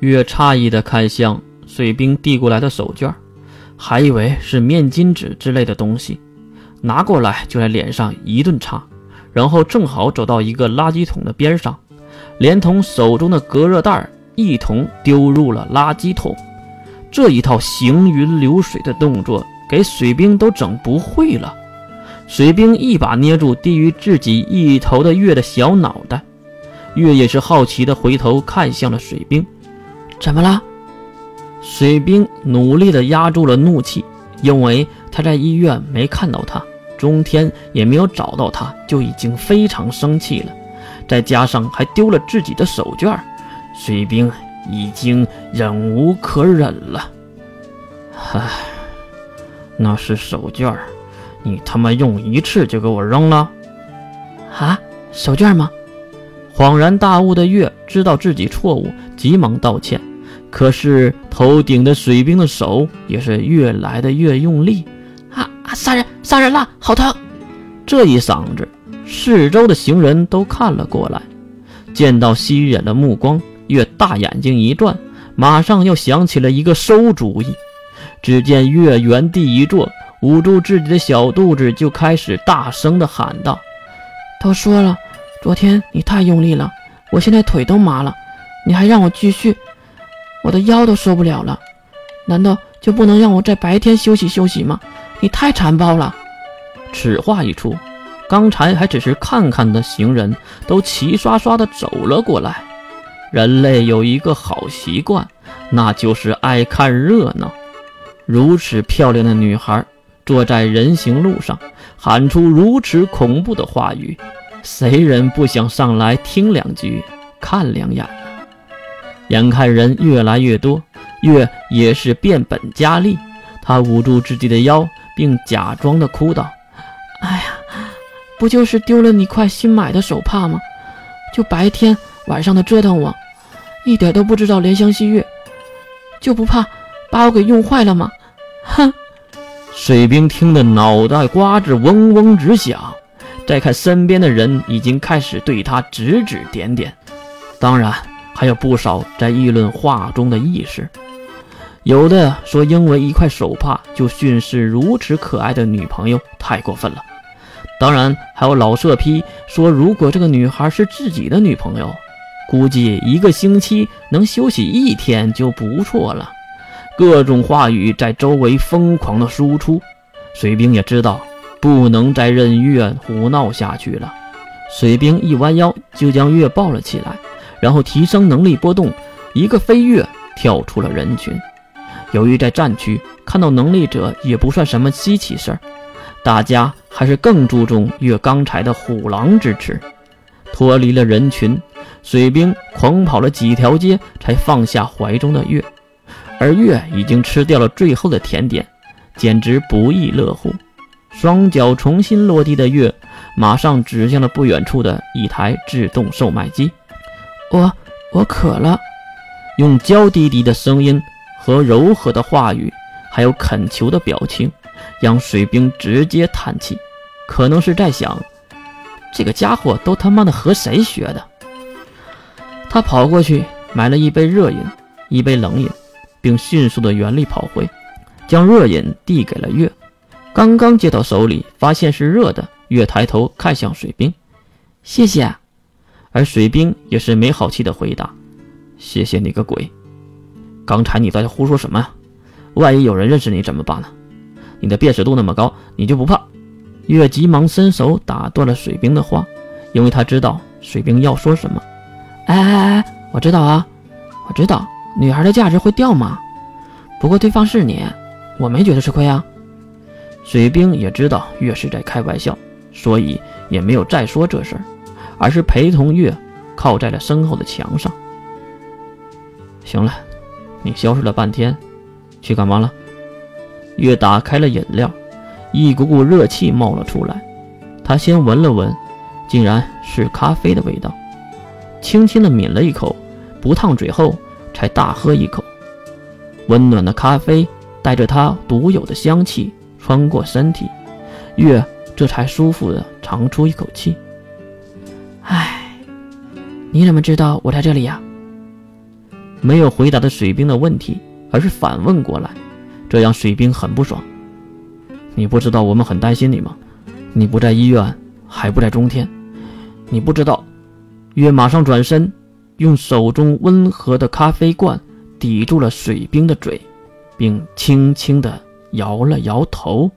月诧异的看向水兵递过来的手绢，还以为是面巾纸之类的东西，拿过来就在脸上一顿擦，然后正好走到一个垃圾桶的边上，连同手中的隔热袋一同丢入了垃圾桶。这一套行云流水的动作给水兵都整不会了。水兵一把捏住低于自己一头的月的小脑袋，月也是好奇的回头看向了水兵。怎么了？水兵努力地压住了怒气，因为他在医院没看到他，中天也没有找到他，就已经非常生气了。再加上还丢了自己的手绢，水兵已经忍无可忍了。唉，那是手绢，你他妈用一次就给我扔了？啊，手绢吗？恍然大悟的月知道自己错误，急忙道歉。可是头顶的水兵的手也是越来的越用力，啊啊！杀人！杀人了！好疼！这一嗓子，四周的行人都看了过来。见到吸引的目光，月大眼睛一转，马上又想起了一个馊主意。只见月原地一坐，捂住自己的小肚子，就开始大声的喊道：“都说了，昨天你太用力了，我现在腿都麻了，你还让我继续？”我的腰都受不了了，难道就不能让我在白天休息休息吗？你太残暴了！此话一出，刚才还只是看看的行人都齐刷刷的走了过来。人类有一个好习惯，那就是爱看热闹。如此漂亮的女孩坐在人行路上，喊出如此恐怖的话语，谁人不想上来听两句、看两眼？眼看人越来越多，月也是变本加厉。他捂住自己的腰，并假装的哭道：“哎呀，不就是丢了你块新买的手帕吗？就白天晚上的折腾我，一点都不知道怜香惜玉，就不怕把我给用坏了吗？”哼！水兵听得脑袋瓜子嗡嗡直响。再看身边的人，已经开始对他指指点点。当然。还有不少在议论话中的意识，有的说因为一块手帕就训斥如此可爱的女朋友太过分了。当然，还有老色批说，如果这个女孩是自己的女朋友，估计一个星期能休息一天就不错了。各种话语在周围疯狂的输出，水兵也知道不能再任月胡闹下去了。水兵一弯腰就将月抱了起来。然后提升能力波动，一个飞跃跳出了人群。由于在战区看到能力者也不算什么稀奇事儿，大家还是更注重月刚才的虎狼之词。脱离了人群，水兵狂跑了几条街，才放下怀中的月。而月已经吃掉了最后的甜点，简直不亦乐乎。双脚重新落地的月，马上指向了不远处的一台自动售卖机。我我渴了，用娇滴滴的声音和柔和的话语，还有恳求的表情，让水兵直接叹气。可能是在想，这个家伙都他妈的和谁学的？他跑过去买了一杯热饮，一杯冷饮，并迅速的原力跑回，将热饮递给了月。刚刚接到手里，发现是热的，月抬头看向水兵，谢谢。而水兵也是没好气的回答：“谢谢你个鬼！刚才你在这胡说什么？万一有人认识你怎么办呢？你的辨识度那么高，你就不怕？”月急忙伸手打断了水兵的话，因为他知道水兵要说什么。“哎哎哎，我知道啊，我知道女孩的价值会掉吗？不过对方是你，我没觉得吃亏啊。”水兵也知道月是在开玩笑，所以也没有再说这事儿。而是陪同月靠在了身后的墙上。行了，你消失了半天，去干嘛了？月打开了饮料，一股股热气冒了出来。他先闻了闻，竟然是咖啡的味道，轻轻的抿了一口，不烫嘴后才大喝一口。温暖的咖啡带着它独有的香气穿过身体，月这才舒服的长出一口气。你怎么知道我在这里呀？没有回答的水兵的问题，而是反问过来，这让水兵很不爽。你不知道我们很担心你吗？你不在医院，还不在中天，你不知道。月马上转身，用手中温和的咖啡罐抵住了水兵的嘴，并轻轻地摇了摇头。